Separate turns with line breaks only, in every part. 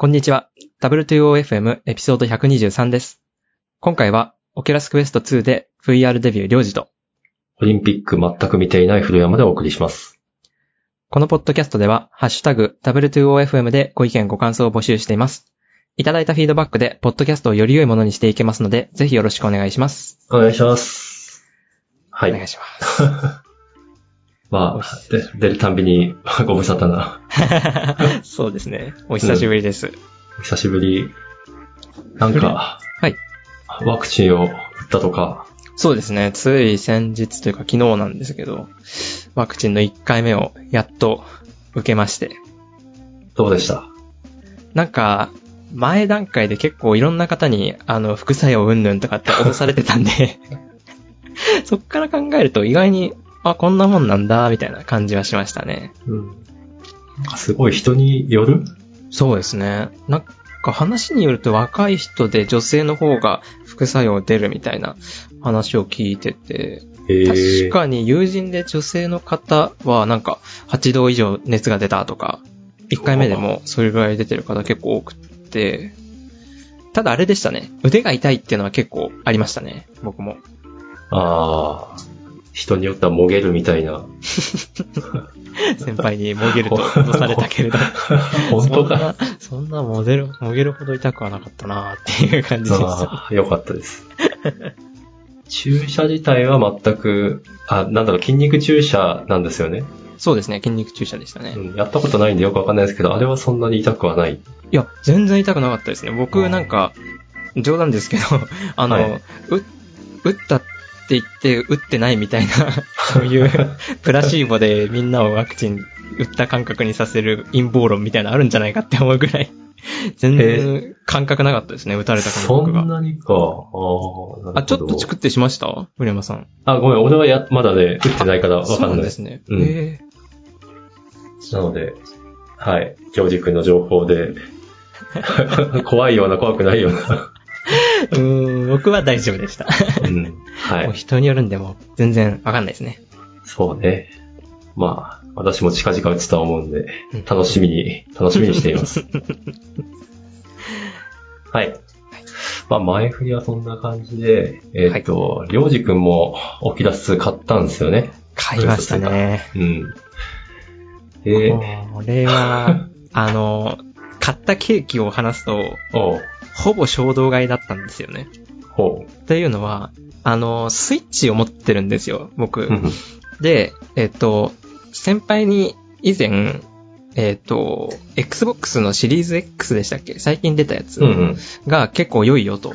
こんにちは。W2OFM エピソード123です。今回は、 Oculus Quest 2で VR デビューりょうじと、
オリンピック全く見ていない古山でお送りします。
このポッドキャストでは、ハッシュタグ W2OFM でご意見ご感想を募集しています。いただいたフィードバックで、ポッドキャストをより良いものにしていけますので、ぜひよろしくお願いします。
お願いします。はい。
お願いします。
まあ、で出るたんびに ご無沙汰な。
そうですね。お久しぶりです。
久しぶり。なんか、
はい。
ワクチンを打ったとか、
そうですね。つい先日というか昨日なんですけど、ワクチンの1回目をやっと受けまして。
どうでした？
なんか、前段階で結構いろんな方に、あの、副作用うんぬんとかって脅されてたんで、そっから考えると意外に、あ、こんなもんなんだ、みたいな感じはしましたね。
うん。すごい人による？
そうですね。なんか話によると若い人で女性の方が副作用出るみたいな話を聞いてて、
え
確かに友人で女性の方はなんか8度以上熱が出たとか、1回目でもそれぐらい出てる方結構多くって、ただあれでしたね。腕が痛いっていうのは結構ありましたね。僕も。
ああ、人によってはもげるみたいな。
先輩にもげると脅されたけれど。
本当か？
そんな、そんなもげる、もげるほど痛くはなかったなっていう感じでした。
ああ、よかったです。注射自体は全く、あ、なんだろう、筋肉注射なんですよね？
そうですね。筋肉注射でしたね。
うん、やったことないんでよくわかんないですけど、あれはそんなに痛くはない？
いや、全然痛くなかったですね。僕なんか、冗談ですけど、あの、
はいう
打ったって言って、打ってないみたいな、そういうプラシーボでみんなをワクチン打った感覚にさせる陰謀論みたいなのあるんじゃないかって思うぐらい、全然感覚なかったですね、打たれた感
そ
覚が。
んなにか。ああ、
ちょっとチクってしました？古山さん。
あ、ごめん、俺はや、まだね、打ってないからわかん
そう
ない。
なんですね。
うん
え
なので、はい、ジョージ君の情報で、怖いような怖くないような。
ー、うーん、僕は大丈夫でした。
うん、はい、
人によるんでも全然わかんないですね。
そうね。まあ、私も近々打つとは思うんで
うん、
楽しみに、楽しみにしています。はい。まあ、前振りはそんな感じで、えっ、と、りょうじくんもオキラス買ったんですよね。
買いましたね。
うん。で、
これは、あの、買ったケーキを話すと、ほぼ衝動買いだったんですよね。
ほ
というのは、あの、スイッチを持ってるんですよ、僕で、えっと、先輩に以前、えっと、Xbox のシリーズ X でしたっけ？最近出たやつ。が結構良いよと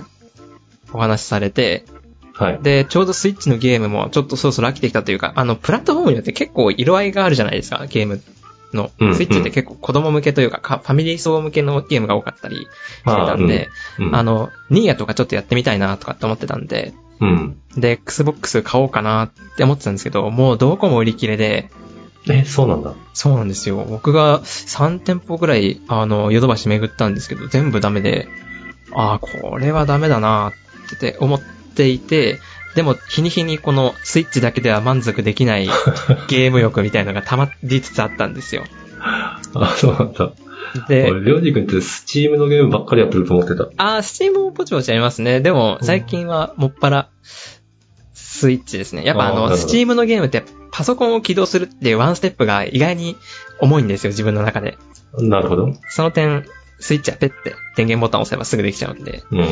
お話しされて、
はい。
で、ちょうどスイッチのゲームもちょっとそろそろ飽きてきたというか、あの、プラットフォームによって結構色合いがあるじゃないですか、ゲームの。
うん
スイッチって結構子供向けというか、かファミリー層向けのゲームが多かったりしてたんで、
うん、
あの、ニーヤとかちょっとやってみたいなとかって思ってたんで、
うん。
で、Xbox 買おうかなって思ってたんですけど、もうどこも売り切れで、
え、そうなんだ。
そうなんですよ。僕が3店舗ぐらい、あの、ヨドバシ巡ったんですけど、全部ダメで、ああ、これはダメだなって思っていて、でも、日に日にこのスイッチだけでは満足できない ゲーム欲みたいのが溜まりつつあったんですよ。
あ、そうなんだ。
で、
俺、りょうじくんって Steam のゲームばっかりやってると思ってた。
あー、 Steam もポチポチありますね。でも、最近はもっぱら、スイッチですね。やっぱあの、 Steam のゲームってパソコンを起動するっていうワンステップが意外に重いんですよ、自分の中で。
なるほど。
その点、スイッチはペッて電源ボタンを押せばすぐできちゃうんで。
うん。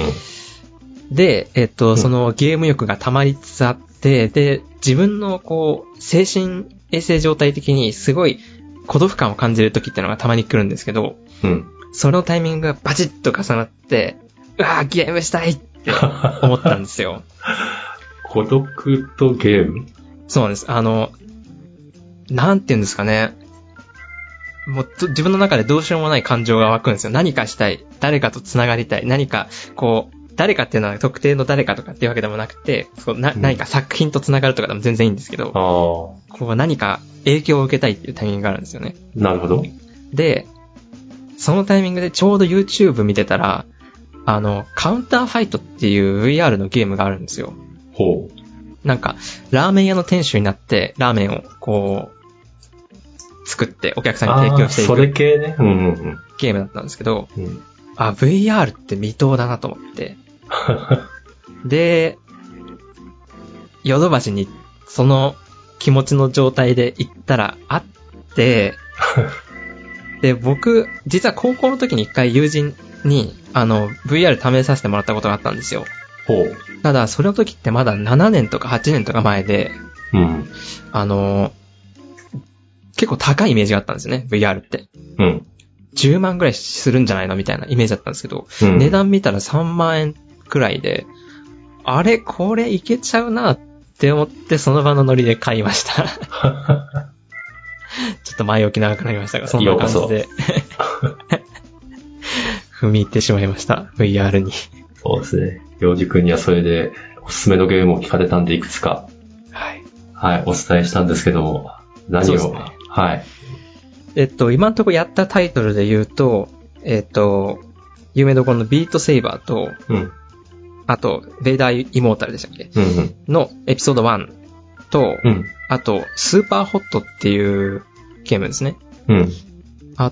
で、えっと、
ん
そのゲーム欲が溜まりつつあって、で、自分のこう、精神衛生状態的にすごい孤独感を感じる時ってのがたまに来るんですけど、
うん。
そのタイミングがバチッと重なって、うわーゲームしたいって思ったんですよ。
孤独とゲーム？
そうなんです。あの、なんて言うんですかね。もうど自分の中でどうしようもない感情が湧くんですよ。何かしたい。誰かと繋がりたい。何か、こう、誰かっていうのは特定の誰かとかっていうわけでもなくて、そうな
うん
何か作品と繋がるとかでも全然いいんですけど、
あ
こう何か影響を受けたいっていうタイミングがあるんですよね。
あ、なるほど。
で、そのタイミングでちょうど YouTube 見てたら、あの、カウンターファイトっていう VR のゲームがあるんですよ。
ほう。
なんか、ラーメン屋の店主になって、ラーメンをこう、作ってお客さんに提供してい
あーそれ
く
系ね。うんうんうん。
ゲームだったんですけど、
うん。
あ、VR って未踏だなと思って。で、ヨドバシにその気持ちの状態で行ったらあって、で、僕、実は高校の時に一回友人に、あの、VR 試させてもらったことがあったんですよ。
ほう。
ただ、それの時ってまだ7年とか8年とか前で、
うん。
あの、結構高いイメージがあったんですよね、VR って。
うん。
10万ぐらいするんじゃないのみたいなイメージだったんですけど、
うん
値段見たら3万円くらいで、あれ、これいけちゃうなって思って、その場のノリで買いました。ちょっと前置き長くなりましたが、そんな感じで。踏み入ってしまいました、VR に。
そうですね。洋二君にはそれで、おすすめのゲームを聞かれたんで、いくつか、
はい。
はい、お伝えしたんですけども、何を、
ね
はい。
えっと、今のところやったタイトルで言うと、えっと、有名どころのビートセイバーと、
うん。
あと、ベイダーイモータルでしたっけ？
うんうん。
のエピソード1と、
うん。
あと、スーパーホットっていうゲームですね。
うん。
あ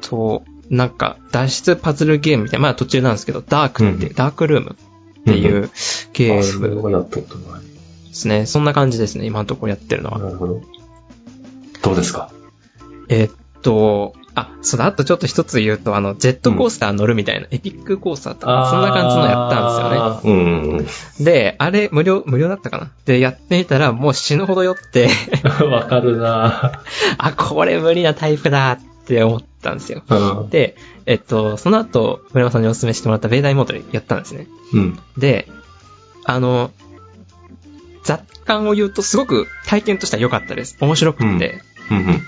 と、なんか、脱出パズルゲームみたいな、まあ途中なんですけど、ダークって、
うん
ダークルームっていうゲーム
はやったことない。
ですね。そんな感じですね、今のところやってるのは。
なるほど。どうですか？
えっと、あ、そうだ、あとちょっと一つ言うと、あの、ジェットコースター乗るみたいな、エピックコースターとか、そんな感じのやったんですよね。
んで
あれ、無料、無料だったかな？で、やってみたら、もう死ぬほど酔って、
うん。わかるな
あ、これ無理なタイプだって思ったんですよ。
うん。
で、えっと、その後、村山さんにお勧めしてもらったベイダイモートでやったんですね。
うん。
で、あの、雑感を言うとすごく体験としては良かったです。面白くって、
うん。うん。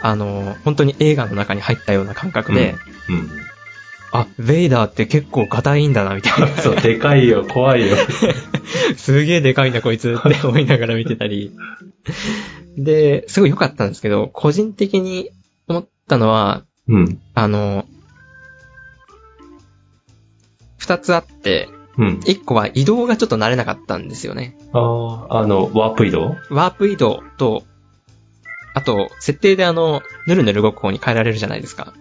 あの、本当に映画の中に入ったような感覚で、
うん。
あ、ベイダーって結構ガタいいんだな、みたいな。
そう、でかいよ、怖いよ。
すげえでかいんだ、こいつって 思いながら見てたり。で、すごい良かったんですけど、個人的に思ったのは、
うん。
あの、二つあって、
うん。
一個は移動がちょっと慣れなかったんですよね。
ああ、あの、ワープ移動？
ワープ移動と、あと、設定であの、ぬるぬる動く方に変えられるじゃないですか。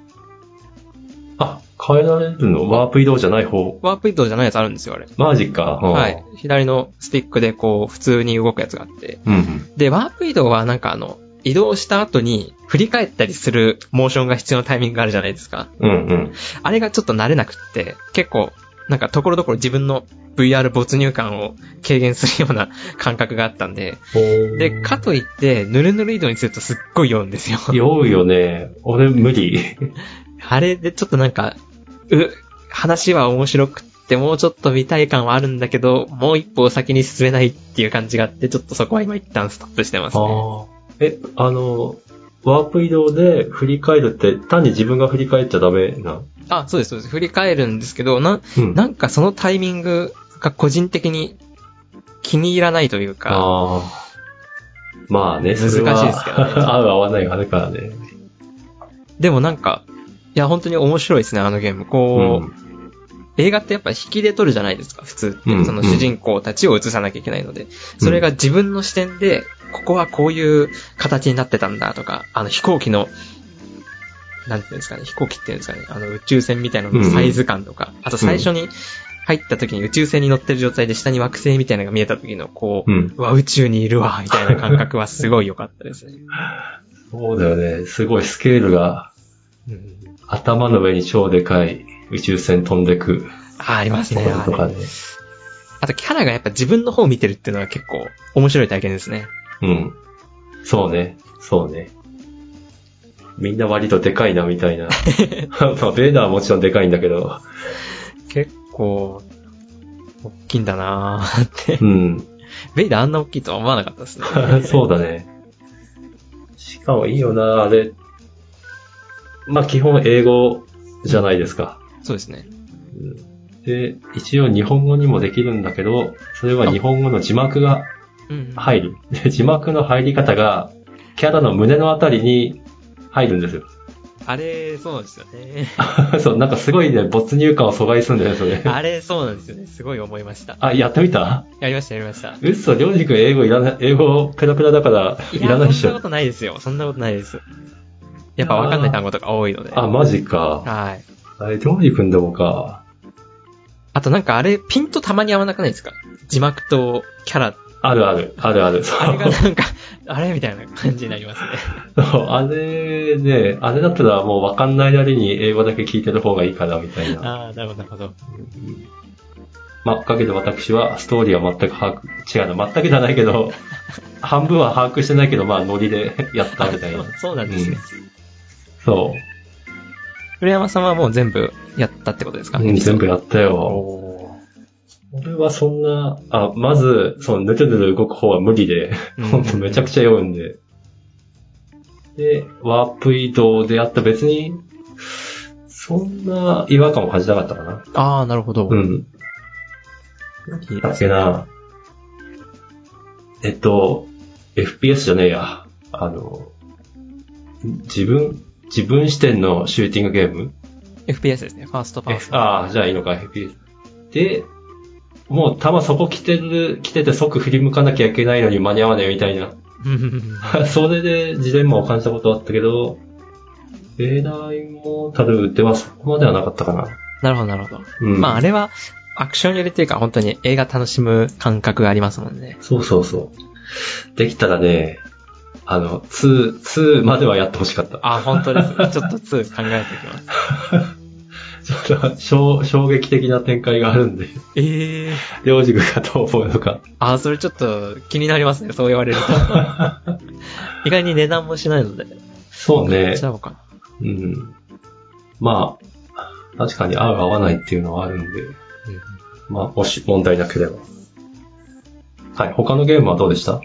あ、変えられるの？ワープ移動じゃない方？
ワープ移動じゃないやつあるんですよ、あれ。
マジか。うん
はい。。左のスティックでこう、普通に動くやつがあって。
うん。
で、ワープ移動はなんかあの、移動した後に振り返ったりするモーションが必要なタイミングがあるじゃないですか。
うんうん。
あれがちょっと慣れなくって、結構、なんかところどころ自分の VR 没入感を軽減するような感覚があったんで、で、かといって、ぬるぬる移動にするとすっごい酔うんですよ。
酔うよね。俺無理。
あれでちょっとなんか、う、話は面白くって、もうちょっと見たい感はあるんだけど、もう一歩先に進めないっていう感じがあって、ちょっとそこは今一旦ストップしてますね。
え、あの、ワープ移動で振り返るって、単に自分が振り返っちゃダメな。
あ、そうです、そうです。振り返るんですけど、な、
うん。
なんかそのタイミングが個人的に気に入らないというか、
ああ。まあね、
難しいですけどね
合う合わないがあるからね。
でもなんか、いや、本当に面白いですね、あのゲーム。こう、映画ってやっぱ引きで撮るじゃないですか、普通って。
うん
その主人公たちを映さなきゃいけないので。それが自分の視点で、ここはこういう形になってたんだとか、あの飛行機の、なんていうんですかね、飛行機っていうんですかね、あの宇宙船みたいなののサイズ感とか、あと最初に入った時に宇宙船に乗ってる状態で下に惑星みたいなのが見えた時の、こう、
うん。
うわ、宇宙にいるわ、みたいな感覚はすごい良かったですね。
そうだよね。すごいスケールが、
うん、
頭の上に超でかい宇宙船飛んでく
あ、あります
と
ね。
とかね。
あとキャラがやっぱ自分の方を見てるっていうのは結構面白い体験ですね。
うん。そうね。そうね。みんな割とでかいな、みたいな。まあ、ベーダーはもちろんでかいんだけど。
結構、大きいんだなーって。
うん。
ベイダーあんな大きいとは思わなかったですね。
そうだね。しかもいいよな、あれ。まあ、基本英語じゃないですか。
そうですね。
うんで、一応日本語にもできるんだけど、それは日本語の字幕が
うん。
入る。で字幕の入り方が、キャラの胸のあたりに入るんですよ。
あれ、そうなんですよね。
そう、なんかすごいね、没入感を阻害するんだよね、それ。
あれ、そうなんですよね。すごい思いました。
あ、やってみた？
やりました、やりました。
うっそ、りょうじくん英語いらない、英語ペラペラだからいらないっしょ
そんなこ。とないですよ。そんなことないです。やっぱわかんない単語とか多いので。
あ、マジか。
はい。
あれ、料理組んでもか。
あとなんかあれ、ピントたまに合わなくないですか？字幕とキャラ。
あるある、あるある。
あれがなんか、あれみたいな感じになりますね。
そうあれね、あれだったらもうわかんないなりに英語だけ聞いてる方がいいかな、みたいな。
ああ、なるほど、なるほど。
まあ、おかげで私はストーリーは全く把握、違うな、全くじゃないけど、半分は把握してないけど、まあ、ノリでやったみたいな。
そうなんですね。
そう。
古山さんはもう全部やったってことですか？
うん、全部やったよ。
お
俺はそんな、あ、まず、その、ぬるぬる動く方は無理で、
うん
ほんとめちゃくちゃ読んで。で、ワープ移動であった別に、そんな違和感を感じなかったかな。
ーああ、なるほど。
うん。だっけな。えっと、FPS じゃねえや。あの、自分、自分視点のシューティングゲーム
FPS ですね。ファーストパーソン。
ああ、じゃあいいのか、FPS。で、もう弾そこ来てる、来てて即振り向かなきゃいけないのに間に合わないみたいな。それでジレンマを感じたことはあったけど、ベーダーイモータルではそこまではなかったかな。
なるほど、なるほど。
うん。
まあ、あれは、アクション寄りっていうか、本当に映画楽しむ感覚がありますもんね。
そうそうそう。できたらね、あの、2、2まではやってほしかった。
あ、本当です。ちょっと2考えておきます。
それは衝衝撃的な展開があるんで、
ええ
りょうじくがどう思うのか。
あ、それちょっと気になりますね。そう言われると。意外に値段もしないので。
そうね
うかな。
うん。まあ、確かに合う合わないっていうのはあるんで、まあ、もし問題なければ。はい、他のゲームはどうでした？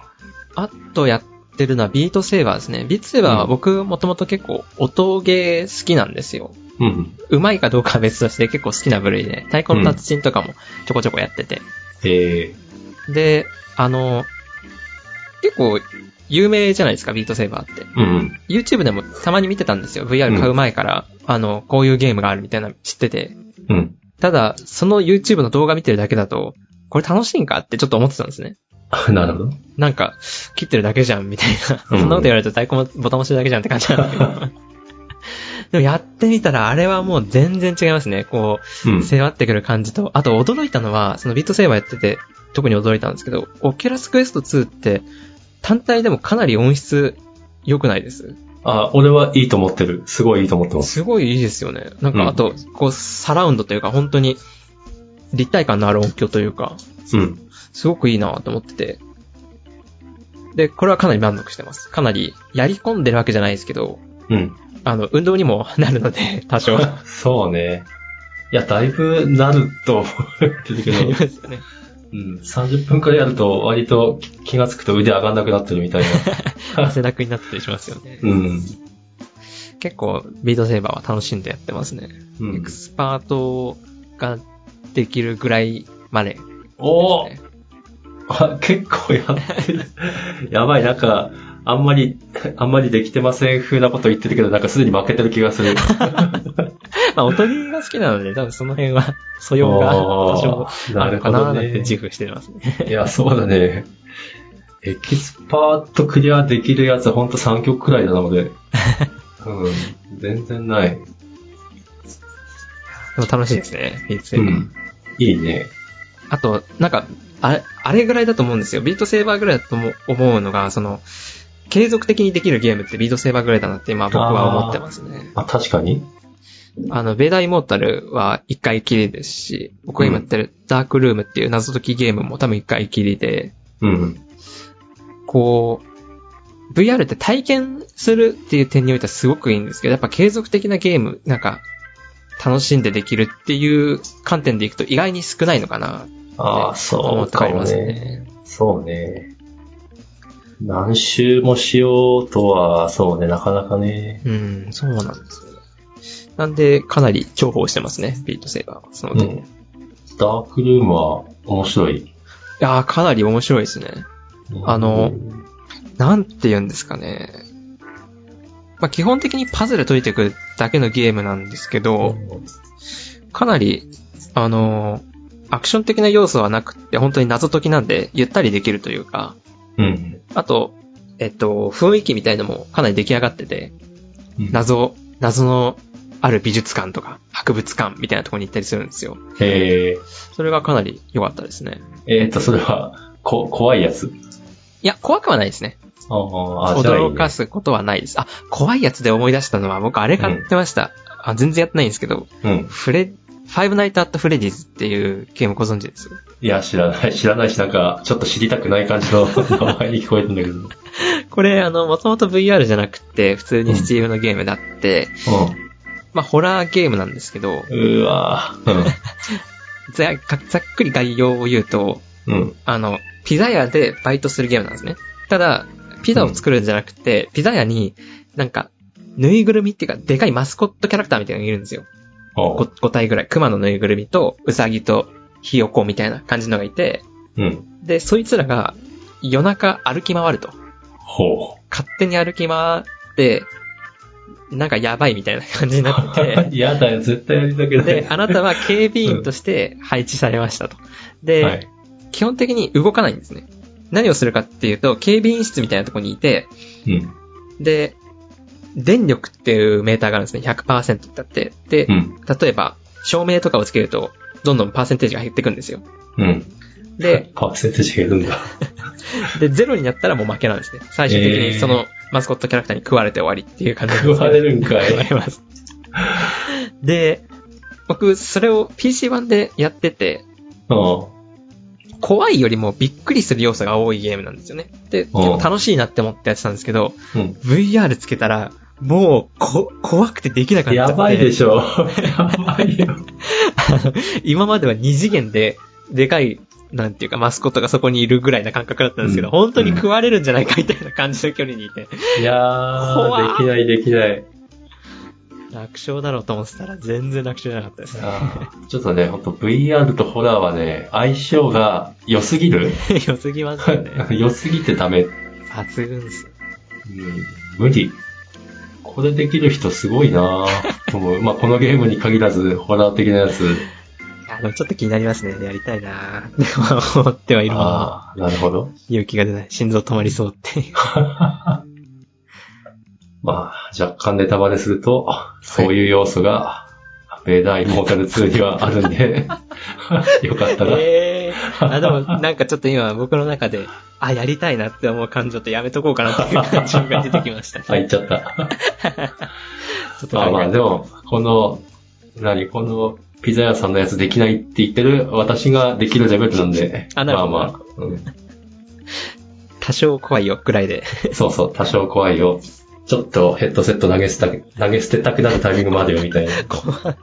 あとやってるのはビートセーバーですね。ビートセーバーは僕もともと結構音ゲー好きなんですよ。
うん。
うまいかどうかは別として結構好きな部類で、太鼓の達人とかもちょこちょこやってて。
え
で、あの、結構有名じゃないですか、ビートセーバーって。
ー、うん。
YouTube でもたまに見てたんですよ。VR 買う前から、あの、こういうゲームがあるみたいなの知ってて。
うん。
ただ、その YouTube の動画見てるだけだと、これ楽しいんかってちょっと思ってたんですね。
なるほど。
なんか、切ってるだけじゃん、みたいな。
うん
そんなこと言われると太鼓もボタン押してるだけじゃんって感じなんだけど。でもやってみたら、あれはもう全然違いますね。こ
うん
う、。迫ってくる感じと、あと驚いたのは、その Beat Saber やってて、特に驚いたんですけど、 Oculus Quest 2って、単体でもかなり音質良くないです？
あ、俺はいいと思ってる。すごいいいと思ってます。
すごいいいですよね。な
ん
か、あと、こう、サラウンドというか、本当に、立体感のある音響というか、
うん。
すごくいいなと思ってて。で、これはかなり満足してます。かなり、やり込んでるわけじゃないですけど、
うん。
あの、運動にもなるので、多少。な
そうね。いや、だいぶなると思ってるけ
り
ど、
ますよね。
うん。30分くらいやると割と気がつくと腕上がんなくなってるみたいな。
汗だくになったりしますよね。
うん。
結構、ビートセーバーは楽しんでやってますね。
うん
エクスパートができるぐらいまで、
おー
ね。
あ結構やってる。やばい、なんか、あんまり、あんまりできてません風なこと言ってるけど、なんかすでに負けてる気がする。
まあ、音ゲーが好きなので、多分その辺は素養が多少
な
あるかな
るほどね
ーなんて自。負してますね。
いや、そうだね。エキスパートクリアできるやつはほんと3曲くらいなので。うん。全然ない。
でも楽しいですね、ビートセーバー。
うん。いいね。
あと、なんか、あれ、あれぐらいだと思うんですよ。ビートセーバーぐらいだと思うのが、その、継続的にできるゲームってビートセーバーぐらいだなって今僕は思ってますね。
あ、確かに
あの、ベーダーイモータルは一回きりですし、僕が今やってるダークルームっていう謎解きゲームも多分一回きりで、
うん。
こう、VR って体験するっていう点においてはすごくいいんですけど、やっぱ継続的なゲーム、なんか、楽しんでできるっていう観点でいくと意外に少ないのかな
ああ、
思
そうかもね。
ね。
そうね。何周もしようとは、そうね、なかなかね。
うん、そうなんですよね。なんで、かなり重宝してますね、ビートセーバーは。その点。い
うん。ダークルームは面白い。
やー、かなり面白いですね。あのなんて言うんですかね。まあ、基本的にパズル解いていくだけのゲームなんですけど、かなり、あのーアクション的な要素はなくって、本当に謎解きなんで、ゆったりできるというか、
うん。
あと、えっと、雰囲気みたいのもかなり出来上がってて、
うん
謎、謎のある美術館とか博物館みたいなところに行ったりするんですよ。
へえ。
それがかなり良かったですね。
えっ、と、それは、こ、怖いやつ？
いや、怖くはないですね。驚かすことはないです。あ、怖いやつで思い出したのは僕あれ買ってました。あ、全然やってないんですけど、
うん。
フレ、 Five Nights at Fre ddy's っていうゲームご存知です？
いや、知らない、知らないし、なんか、ちょっと知りたくない感じの 名前に聞こえてんだけど。うん。
これ、あの、もともと VR じゃなくて、普通に Steam のゲームだって、まあ、ホラーゲームなんですけど、
うーわー
ざざっくり概要を言うと、
うん。うん。
あの、ピザ屋でバイトするゲームなんですね。ただ、ピザを作るんじゃなくて、ピザ屋に、なんか、ぬいぐるみっていうか、でかいマスコットキャラクターみたいなのがいるんですよ。
お
5, 5体ぐらい。熊のぬいぐるみと、うさぎと、ひよこみたいな感じのがいて、
うん。
で、そいつらが夜中歩き回ると。
ほ
勝手に歩き回って、なんかやばいみたいな感じになって
う。やだよ、絶対やりたくない。
て、で、あなたは警備員として配置されましたと。で、
はい。
基本的に動かないんですね。何をするかっていうと、警備員室みたいなところにいて、
うん。
で、電力っていうメーターがあるんですね。100%ってあって。で、
うん。
例えば、照明とかをつけると、どんどんパーセンテージが減っていくんですよ。
うん。
で、
パーセンテージ減るんだ。
で、ゼロになったらもう負けなんですね。最終的にそのマスコットキャラクターに食われて終わりっていう感じです
食われるんかい
食われます。で、僕、それを PC 版でやってて、
うん。
怖いよりもびっくりする要素が多いゲームなんですよね。で、結構楽しいなって思ってやってたんですけど、
うん。
VR つけたら、もう、こ、怖くてできなかった。
やばいでしょ。やばいよ。
今までは2次元で、でかい、なんていうか、マスコットがそこにいるぐらいな感覚だったんですけど、
うん
本当に食われるんじゃないかみたいな感じの距離にいて、
いや
怖
ー、できないできない。
楽勝だろうと思ってたら全然楽勝じゃなかったですね。
ちょっとね、ほんと VR とホラーはね、相性が良すぎる
良すぎますよね。
良すぎてダメ。
抜群っす。
うん、無理。これできる人すごいなぁと思う。まあ、このゲームに限らず、ホラー的なやつ。
いや、でもちょっと気になりますね。やりたいなでも思ってはいるものの、
ああ、なるほど。
勇気が出ない。心臓止まりそうって。
まあ、若干ネタバレすると、そういう要素が、ベーダーイモータル2にはあるんで、よかったら。
ええあ、でもなんかちょっと今僕の中で、あ、やりたいなって思う感情ってやめとこうかなっていう感情が出てきました。
あ、言っちゃった。
ちょっと
まあまあ、でも、この、何、この、ピザ屋さんのやつできないって言ってる私ができるレベルなんで、
あ
まあまあ、うん、
多少怖いよくらいで。
そうそう、多少怖いよ。ちょっとヘッドセット投げ捨てた、投げ捨てたくなるタイミングまでよ、みたいな。い
怖い。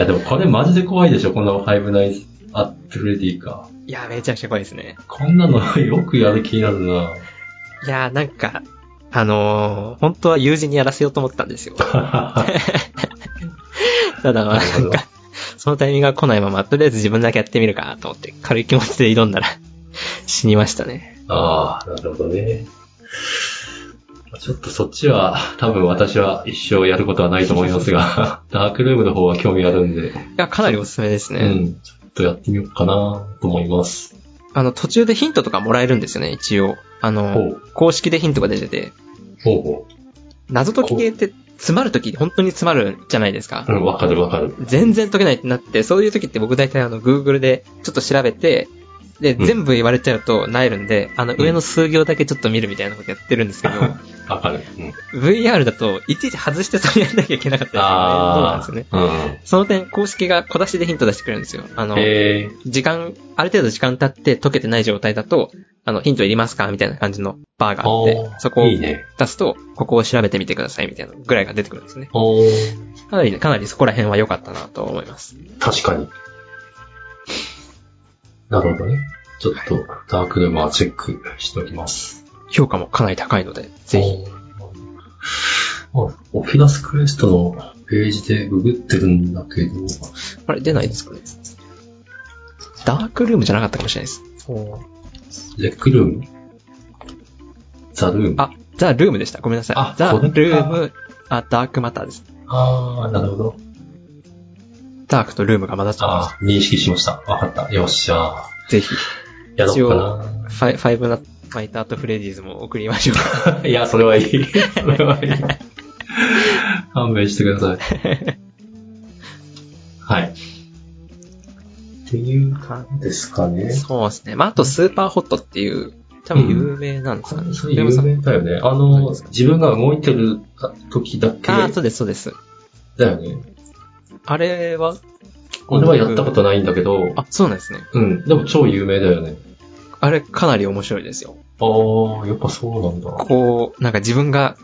や、でもこれマジで怖いでしょ、このファイブナイズアットフレディか。
いや、めちゃくちゃ怖いですね。
こんなのよくやる気になるな
いや、なんか、あのー本当は友人にやらせようと思ったんですよ。ただまあ、
な
んか、そのタイミングが来ないまま、とりあえず自分だけやってみるかと思って、軽い気持ちで挑んだら、死にましたね。
ああ、なるほどね。ちょっとそっちは、多分私は一生やることはないと思いますが、ダークルームの方は興味あるんで、
いや、かなりおすすめですね。
うん、ちょっとやってみようかなと思います。
あの、途中でヒントとかもらえるんですよね、一応。あ
ほ
の、
う、
公式でヒントが出てて、
ほうほ
謎解き系って詰まるとき本当に詰まるじゃないですか
う。。うん、わかるわかる。
全然解けないってなって、そういう時って僕大体あの、Google でちょっと調べて、で、
うん
全部言われちゃうとなえるんで、あの、上の数行だけちょっと見るみたいなことやってるんですけど、
わかる。うん、
VR だと、いちいち外してそれやんなきゃいけなかったりするので、そうなん
あ
ですよね。
あ、
その点、公式が小出しでヒント出してくれるんですよ。あの時間、ある程度時間経って解けてない状態だと、あの、ヒントいりますかみたいな感じのバーがあってそこを
いいね。
出すと、ここを調べてみてくださいみたいなぐらいが出てくるんですね。かなり、かなりそこら辺は良かったなと思います。
確かに。なるほどね。ちょっと、ダークルームはチェックしておきます。
評価もかなり高いので、ぜひ。
オフィラスクエストのページでググってるんだけど、
あれ、出ないですかね？ダークルームじゃなかったかもしれないです。
レックルーム？ザルーム？
あ、ザ・ルームでした。ごめんなさい。
あ
ザ・ルーム、あ、ダークマターです。
あー、なるほど。
ダークとルームが混ざっちゃいまし
あー、認識しました。わかった。よっしゃ
た。ぜひ。
ー。やろうかな。
ファイ Five Nights at Freddy's も送りましょ
う。いや、それはいい。それはいい。勘弁してください。はい。っていう感じですかね。
そうですね。まあ、あと SUPERHOT っていう、多分有名なんですかね。
有名だよね。あの、自分が動いてる時だけ。
ああ、そうです、そうです。
だよね。
あれは
俺はやったことないんだけど。
あ、そうなんですね。
うん。でも超有名だよね。
あれかなり面白いですよ。
ああ、やっぱそうなんだ。
こう、なんか自分が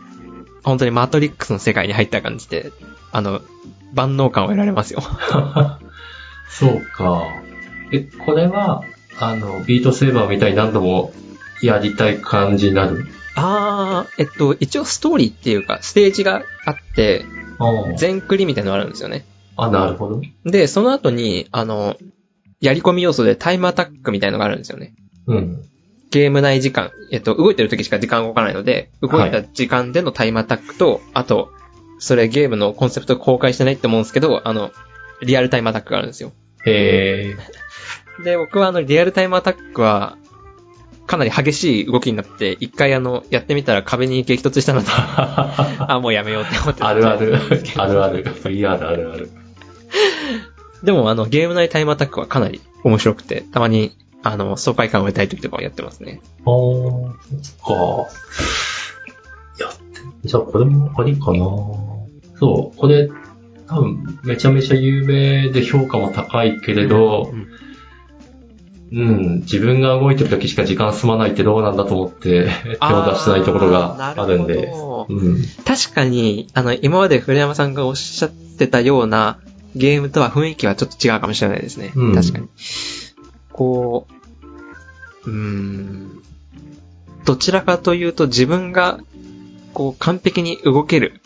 本当にマトリックスの世界に入った感じで、あの、万能感を得られますよ。
そうか。え、これは、あの、ビートセーバーみたいに何度もやりたい感じになる？
あー、えっと、一応ストーリーっていうか、ステージがあって、全クリみたいなのがあるんですよね。
あ、なるほど。
で、その後に、あの、やり込み要素でタイムアタックみたいなのがあるんですよね。
うん。
ゲーム内時間、えっと、動いてる時しか時間動かないので、動いた時間でのタイムアタックと、はい、あと、それゲームのコンセプト公開してないって思うんですけど、あの、リアルタイムアタックがあるんですよ。
へ
ー。で、僕はあの、リアルタイムアタックは、かなり激しい動きになって、一回あの、やってみたら壁に激突したので あ、もうやめようって思って
あるある。あるある。VR あるある。
でもあの、ゲーム内タイムアタックはかなり面白くて、たまにあの、爽快感を得たい時とかはやってますね。
ああ、そっか。やって、じゃあこれもありかなそう、これ、多分、めちゃめちゃ有名で評価も高いけれど、うんうん、自分が動いてる時しか時間進まないってどうなんだと思って手を出してないところがあるんで。うん、
確かに、あの、今まで古山さんがおっしゃってたようなゲームとは雰囲気はちょっと違うかもしれないですね。うん、確かに。こう、うーん、どちらかというと自分が、こう、完璧に動ける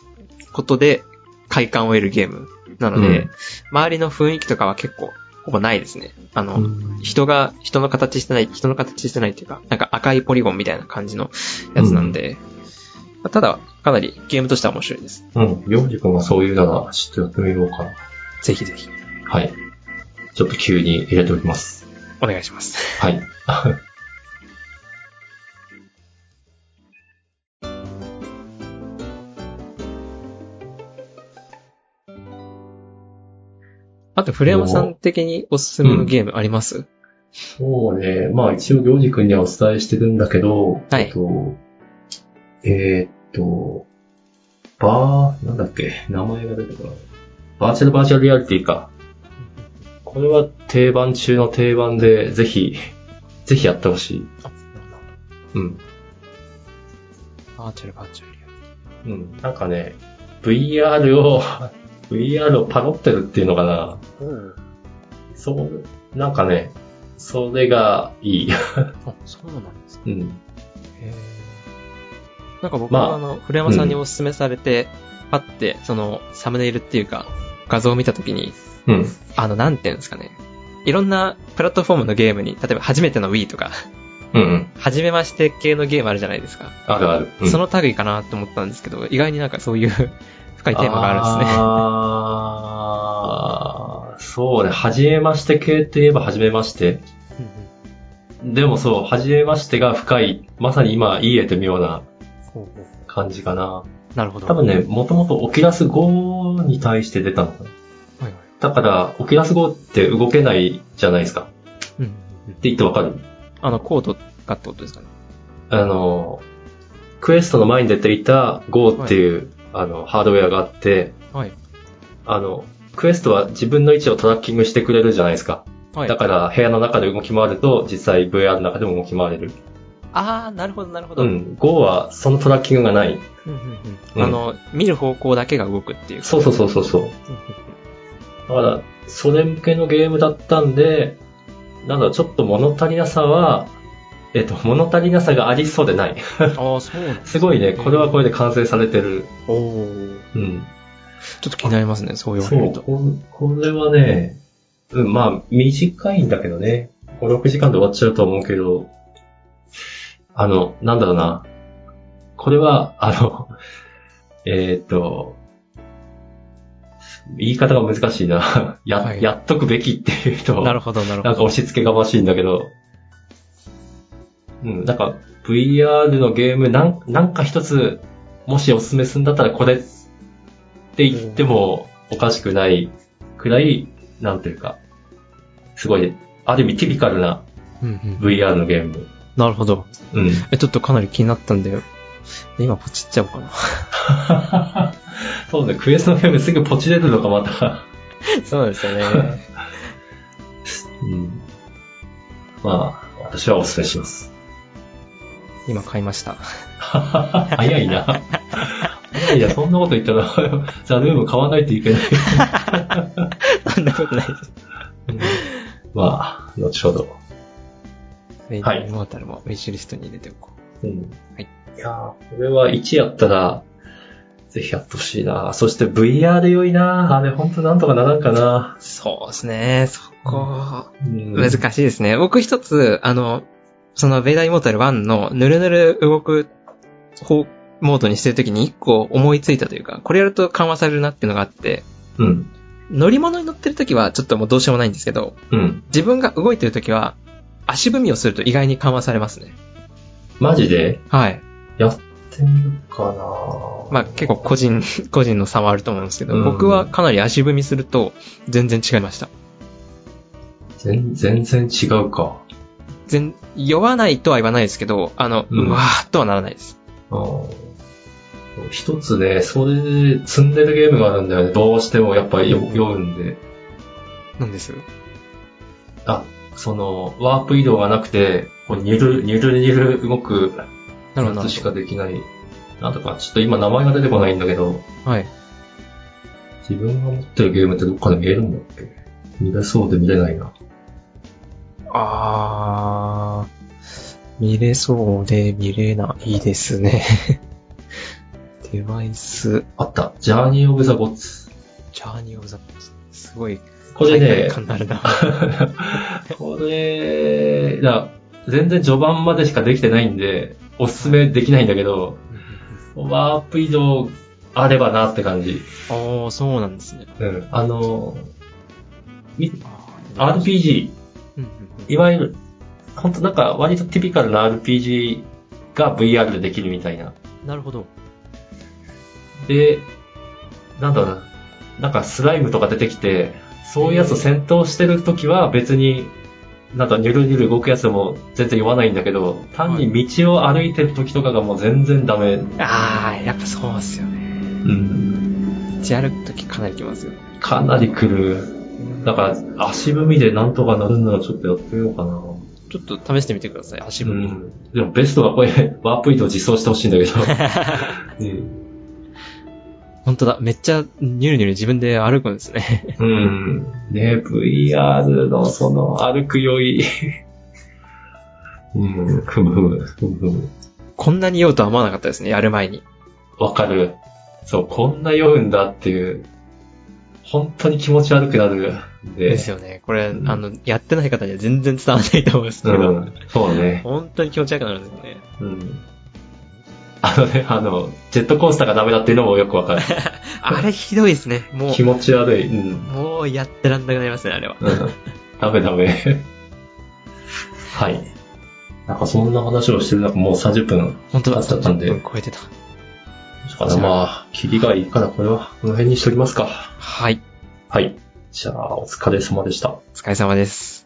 ことで快感を得るゲームなので、うん、周りの雰囲気とかは結構、ほぼないですね。あの、うん、人が、人の形してない、人の形してないっていうか、なんか赤いポリゴンみたいな感じのやつなんで、うん、ただ、かなりゲームとしては面白いです。
うん。ヨウジ君がそういうなら、ちょっとやってみようかな。
ぜひぜひ。
はい。ちょっと急に入れておきます。
お願いします。
はい。
あと、古山さん的におすすめのゲームあります、うん、
そうね。まあ一応、行司君にはお伝えしてるんだけど、
はい。と
えー、っと、バー、なんだっけ、名前が出てこない。バーチャルバーチャルリアリティか。これは定番中の定番で、ぜひ、ぜひやってほしい。あ、なるほど。うん。
バーチャルバーチャルリ
アリティ。うん。なんかね、VR を VR をパロってるっていうのかな。うん。そう、なんかね、それがいい。あ、
そうなんです
ね。うん。へ
なんか僕はあの、古山さんにお勧めされて、パッて、その、サムネイルっていうか、画像を見たときに、
うん。
あの、なんていうんですかね。いろんなプラットフォームのゲームに、例えば初めての Wii とか、
うんうん。
初めまして系のゲームあるじゃないですか。
あるある。
うん、その類かなって思ったんですけど、意外になんかそういう 深いテーマがあるんですね。
ああ、そうね。初めまして系って言えば初めまして。でもそう、初めましてが深い、まさに今、いい絵と妙な感じかな。
なるほど。
多分ね、もともとオキラス5に対して出たのかな。
はいはい。
だから、オキラス5って動けないじゃないですか。
うん。って
言ってわかる？
あの、コードがってことですかね。
あの、クエストの前に出ていた Go っていう、はい、あの、ハードウェアがあって、
はい。
あの、クエストは自分の位置をトラッキングしてくれるじゃないですか。はい。だから部屋の中で動き回ると、実際 VR の中でも動き回れる。
ああ、なるほど、なるほど。
うん。Go はそのトラッキングがない。
うんうんうん、あの、見る方向だけが動くっていう。
そうそうそうそうそう。だから、それ向けのゲームだったんで、なんだろう、ちょっと物足りなさは、えっと、物足りなさがありそうでない。
ああ、そうなん
すごいね、これはこれで完成されてる。
お
うん。
ちょっと気になりますね、そういう
そう、これはね、うん、まあ、短いんだけどね。5、6時間で終わっちゃうと思うけど、あの、なんだろうな。これは、あの、えー、っと、言い方が難しいな。や、はい、やっとくべきっていう人
なるほど、なるほど。
なんか押し付けがましいんだけど、うん、なんか、VR のゲームなん、なんか一つ、もしおすすめするんだったらこれって言ってもおかしくないくらい、なんていうか、すごい、ある意味ティピカルな
うんうん。
VR のゲーム。
なるほど。
うん。
え、ちょっとかなり気になったんで、今ポチっちゃおうかな。
そうね、クエストのゲームすぐポチれるのがまた。
そうですよね。
うん。まあ、私はお勧めします。
今買いました。
早いな。早いな、そんなこと言ったら、ザルーム買わないといけない。
そんなことないです。
まあ、後ほど。
レイディモータルもウィッシュリストに入れておこ
うん。
はい。
いやーこれは1やったら、ぜひやってほしいな。そして VR 良いな。あれ、ほんとなんとかならんかな。
う。そうですね。そこ、
うん
難しいですね。僕一つ、あの、そのベイダーイモータル1のぬるぬる動く方モードにしてるときに一個思いついたというか、これやると緩和されるなっていうのがあって、
うん。
乗り物に乗ってるときはちょっともうどうしようもないんですけど、
うん。
自分が動いてるときは足踏みをすると意外に緩和されますね。
マジで？
はい。
やってみるかな。
まあ結構個人、個人の差はあると思うんですけど、
うん
僕はかなり足踏みすると全然違いました。
全全然違うか。
全、酔わないとは言わないですけど、あの、
う
うんわーっとはならないです。
うん一つね、それで積んでるゲームがあるんだよね。どうしてもやっぱり酔酔うんで。
なんです？
あ、その、ワープ移動がなくて、こう、ニュル、ニュルニュル動くやつし
ほ
かできない。なんとか、ちょっと今名前が出てこないんだけど、
ど。はい。
自分が持ってるゲームってどっかで見えるんだっけ？見れそうで見れないな。
あー、見れそうで見れないですね。デバイス、
あった。
Journey of the Gods。 Journey of the すごい、
これね。これ、だ全然序盤までしかできてないんで、おすすめできないんだけど、ワープ移動あればなって感じ。
あー、そうなんですね。
うん。あの、RPG、いわゆる、ほんとなんか割とティピカルな RPG が VR でできるみたいな。
うんなるほど。
で、なんだろうな、なんかスライムとか出てきて、そういうやつと戦闘してるときは別に、なんかニュルニュル動くやつも全然酔わないんだけど、単に道を歩いてるときとかがもう全然ダメ。
あー、やっぱそうっすよね。
うん。
道歩くときかなり来ますよね。
かなり来る。だから足踏みでなんとかなるんならちょっとやってみようかな。
ちょっと試してみてください、足踏み。
うん。でもベストはこれ、ワープ移動実装してほしいんだけど。うん
本当だ、めっちゃニュルニュル自分で歩くんですね。
うん。ね VR のその歩く酔い。うん、ふむふむ、ふむふむ。
こんなに酔うとは思わなかったですね、やる前に。
わかる。そう、こんな酔うんだっていう、本当に気持ち悪くなるんで。
ですよね。これ、
うん
あの、やってない方には全然伝わらないと思うんですけど、
うん、そうね。
本当に気持ち悪くなるんですよね。
うん。あのね、あの、ジェットコースターがダメだっていうのもよくわかる。
あれひどいですね。も
気持ち悪い。うん。
う、もうやってらんなくなりますね、あれは。
うん。ダメダメ。はい。なんかそんな話をしてる中、もう30分
本当だ、
経っちゃったんで
30分超えてた。
かな。まあ、キリがいいから、これは、この辺にしときますか。
はい。
はい。じゃあ、お疲れ様でした。
お疲れ様です。